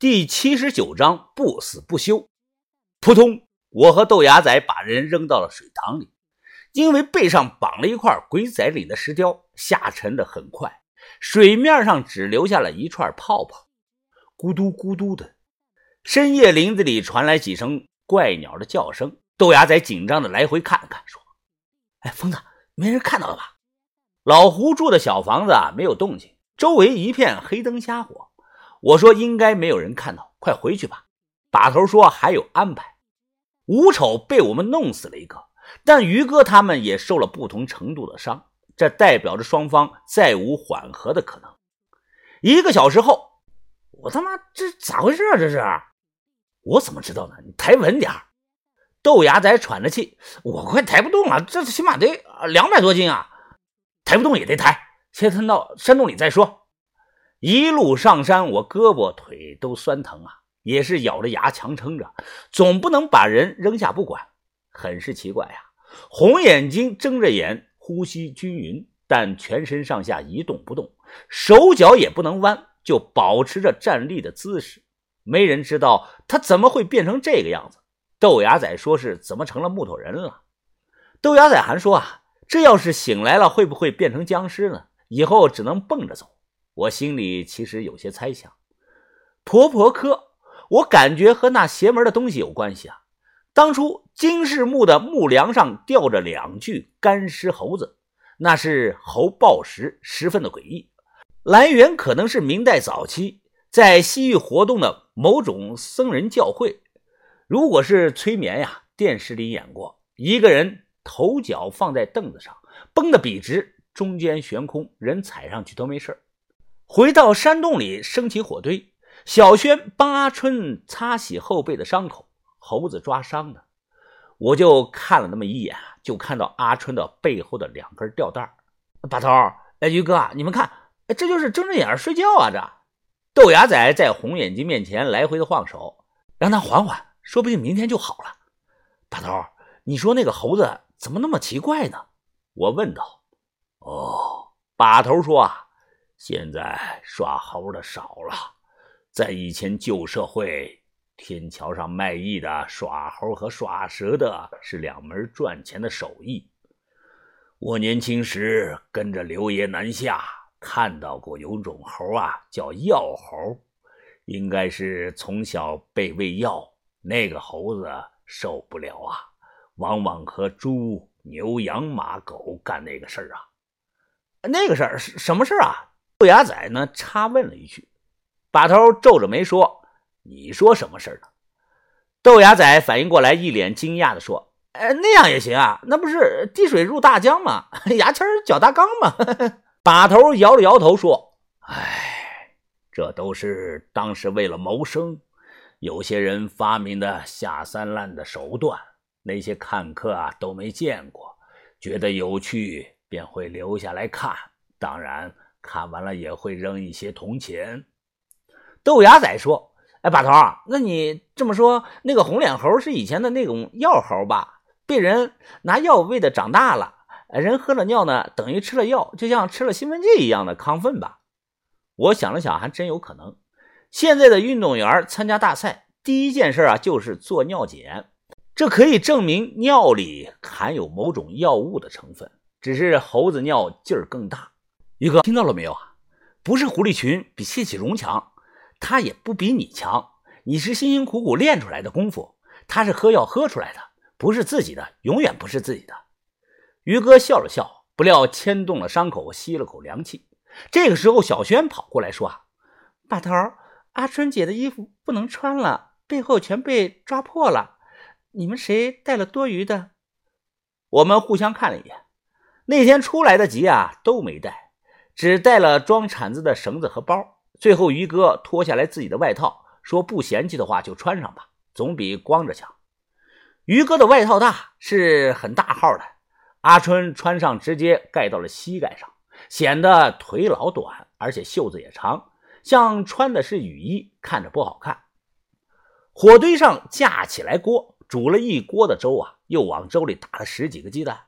第七十九章不死不休。扑通！我和豆芽仔把人扔到了水塘里，因为背上绑了一块鬼仔岭的石雕，下沉的很快，水面上只留下了一串泡泡，咕嘟咕嘟的。深夜林子里传来几声怪鸟的叫声，豆芽仔紧张的来回看了看，说：“哎，疯子，没人看到了吧？”老胡住的小房子啊，没有动静，周围一片黑灯瞎火。我说：“应该没有人看到，快回去吧。”把头说：“还有安排。”吴丑被我们弄死了一个，但于哥他们也受了不同程度的伤，这代表着双方再无缓和的可能。一个小时后，我他妈这咋回事啊？这是我怎么知道呢？你抬稳点豆芽仔喘着气，我快抬不动了，这起码得两百多斤啊！抬不动也得抬，先吞到山洞里再说。一路上山，我胳膊腿都酸疼啊。也是咬着牙强撑着，总不能把人扔下不管。很是奇怪呀，红眼睛睁着眼，呼吸均匀，但全身上下一动不动，手脚也不能弯，就保持着站立的姿势。没人知道他怎么会变成这个样子。豆芽仔说是怎么成了木头人了？豆芽仔还说啊，这要是醒来了，会不会变成僵尸呢？以后只能蹦着走。我心里其实有些猜想，婆婆科。我感觉和那邪门的东西有关系啊！当初金氏墓的木梁上吊着两具干尸猴子，那是猴报石，十分的诡异。来源可能是明代早期在西域活动的某种僧人教会。如果是催眠呀，电视里演过，一个人头脚放在凳子上，绷得笔直，中间悬空，人踩上去都没事回到山洞里，升起火堆。小轩帮阿春擦洗后背的伤口，猴子抓伤的，我就看了那么一眼，就看到阿春的背后的两根吊带把头，哎，于哥，你们看，这就是睁着眼睡觉啊！这豆芽仔在红眼睛面前来回的晃手，让他缓缓，说不定明天就好了。把头，你说那个猴子怎么那么奇怪呢？我问道。哦，把头说啊，现在耍猴的少了。在以前旧社会，天桥上卖艺的耍猴和耍蛇的是两门赚钱的手艺。我年轻时跟着刘爷南下，看到过有种猴啊，叫药猴，应该是从小被喂药。那个猴子受不了啊，往往和猪、牛、羊、马、狗干那个事儿啊。那个事儿是什么事儿啊？豆芽仔呢？插问了一句。把头皱着眉说：“你说什么事呢？”豆芽仔反应过来，一脸惊讶的说：“哎，那样也行啊，那不是滴水入大江吗？牙签搅大缸吗？” 把头摇了摇头说：“哎，这都是当时为了谋生，有些人发明的下三滥的手段。那些看客啊都没见过，觉得有趣便会留下来看，当然看完了也会扔一些铜钱。”豆芽仔说：“哎，把头，那你这么说，那个红脸猴是以前的那种药猴吧？被人拿药喂的长大了，人喝了尿呢，等于吃了药，就像吃了兴奋剂一样的亢奋吧？”我想了想，还真有可能。现在的运动员参加大赛，第一件事啊就是做尿检，这可以证明尿里含有某种药物的成分，只是猴子尿劲儿更大。于哥，听到了没有啊？不是狐狸群比谢启荣强。他也不比你强，你是辛辛苦苦练出来的功夫，他是喝药喝出来的，不是自己的，永远不是自己的。于哥笑了笑，不料牵动了伤口，吸了口凉气。这个时候，小轩跑过来说：“啊，把头，阿春姐的衣服不能穿了，背后全被抓破了。你们谁带了多余的？”我们互相看了一眼，那天出来的急啊，都没带，只带了装铲子的绳子和包。最后，于哥脱下来自己的外套，说：“不嫌弃的话就穿上吧，总比光着强。”于哥的外套大，是很大号的。阿春穿上直接盖到了膝盖上，显得腿老短，而且袖子也长，像穿的是雨衣，看着不好看。火堆上架起来锅，煮了一锅的粥啊，又往粥里打了十几个鸡蛋。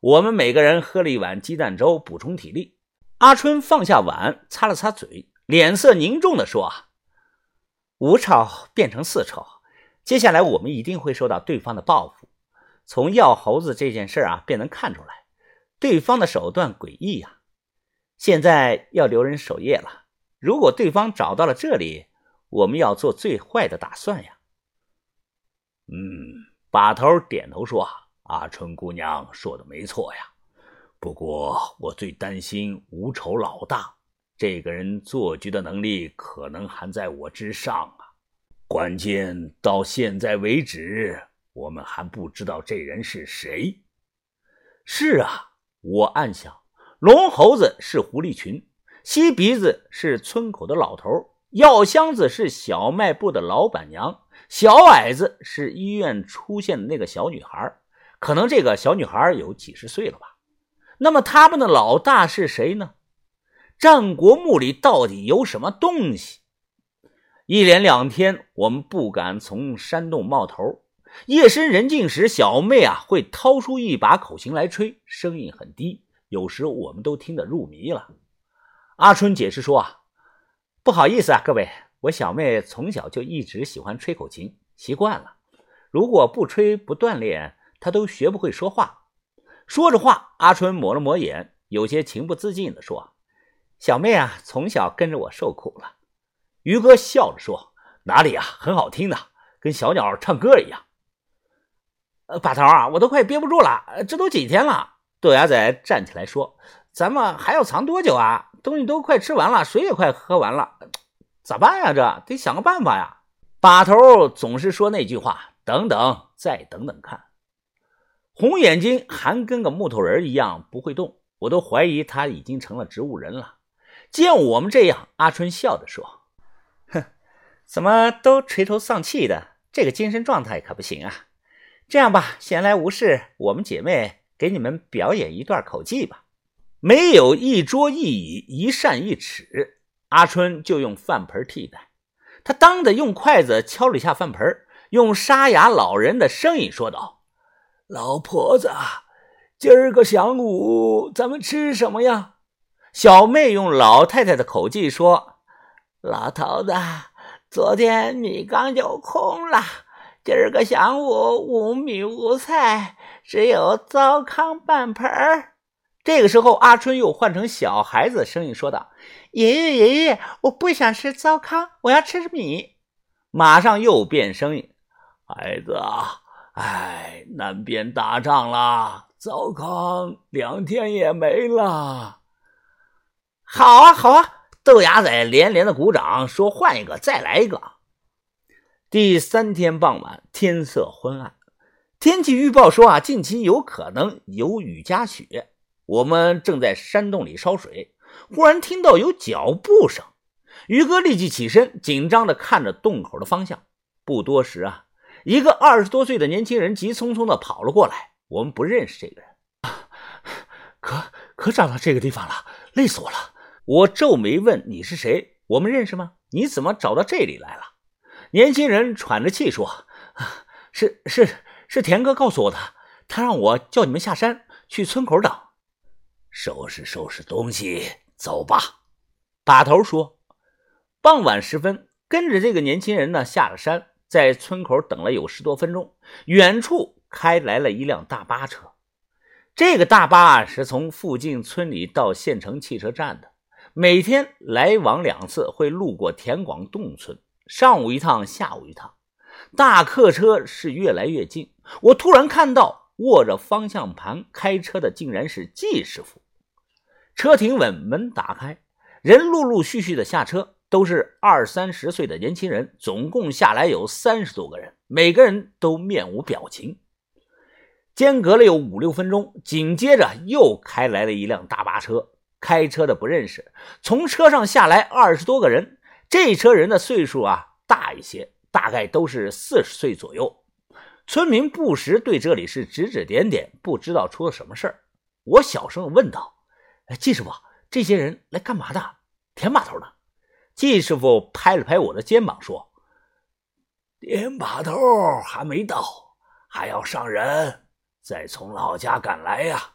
我们每个人喝了一碗鸡蛋粥，补充体力。阿春放下碗，擦了擦嘴。脸色凝重地说：“五吵变成四吵，接下来我们一定会受到对方的报复。从药猴子这件事啊，便能看出来，对方的手段诡异呀。现在要留人守夜了，如果对方找到了这里，我们要做最坏的打算呀。嗯，把头点头说：“阿春姑娘说的没错呀。不过我最担心无丑老大。”这个人做局的能力可能还在我之上啊！关键到现在为止，我们还不知道这人是谁。是啊，我暗想：龙猴子是狐狸群，吸鼻子是村口的老头，药箱子是小卖部的老板娘，小矮子是医院出现的那个小女孩。可能这个小女孩有几十岁了吧？那么他们的老大是谁呢？战国墓里到底有什么东西？一连两天，我们不敢从山洞冒头。夜深人静时，小妹啊会掏出一把口琴来吹，声音很低，有时我们都听得入迷了。阿春解释说：“啊，不好意思啊，各位，我小妹从小就一直喜欢吹口琴，习惯了。如果不吹不锻炼，她都学不会说话。”说着话，阿春抹了抹眼，有些情不自禁地说。小妹啊，从小跟着我受苦了。于哥笑着说：“哪里啊，很好听的，跟小鸟唱歌一样。”呃，把头啊，我都快憋不住了，这都几天了。豆芽仔站起来说：“咱们还要藏多久啊？东西都快吃完了，水也快喝完了，咋办呀？这得想个办法呀。”把头总是说那句话：“等等，再等等看。”红眼睛还跟个木头人一样不会动，我都怀疑他已经成了植物人了。见我们这样，阿春笑着说：“哼，怎么都垂头丧气的？这个精神状态可不行啊！这样吧，闲来无事，我们姐妹给你们表演一段口技吧。没有一桌一椅，一扇一尺，阿春就用饭盆替代。他当的用筷子敲了一下饭盆，用沙哑老人的声音说道：‘老婆子，今儿个晌午咱们吃什么呀？’”小妹用老太太的口气说：“老头子，昨天米缸就空了，今儿个晌午无米无菜，只有糟糠半盆儿。”这个时候，阿春又换成小孩子的声音说道：“爷爷，爷爷，我不想吃糟糠，我要吃米。”马上又变声音：“孩子啊，哎，南边打仗了，糟糠两天也没了。”好啊，好啊！豆芽仔连连的鼓掌，说：“换一个，再来一个。”第三天傍晚，天色昏暗，天气预报说啊，近期有可能有雨夹雪。我们正在山洞里烧水，忽然听到有脚步声。于哥立即起身，紧张的看着洞口的方向。不多时啊，一个二十多岁的年轻人急匆匆的跑了过来。我们不认识这个人，可可找到这个地方了，累死我了。我皱眉问：“你是谁？我们认识吗？你怎么找到这里来了？”年轻人喘着气说：“啊是是是，田哥告诉我的，他让我叫你们下山去村口等。”收拾收拾东西，走吧。把头说。傍晚时分，跟着这个年轻人呢下了山，在村口等了有十多分钟，远处开来了一辆大巴车。这个大巴是从附近村里到县城汽车站的。每天来往两次，会路过田广洞村，上午一趟，下午一趟。大客车是越来越近，我突然看到握着方向盘开车的竟然是季师傅。车停稳，门打开，人陆陆续续的下车，都是二三十岁的年轻人，总共下来有三十多个人，每个人都面无表情。间隔了有五六分钟，紧接着又开来了一辆大巴车。开车的不认识，从车上下来二十多个人，这车人的岁数啊大一些，大概都是四十岁左右。村民不时对这里是指指点点，不知道出了什么事儿。我小声问道：“季师傅，这些人来干嘛的？填码头的？”季师傅拍了拍我的肩膀说：“点把头还没到，还要上人，再从老家赶来呀。”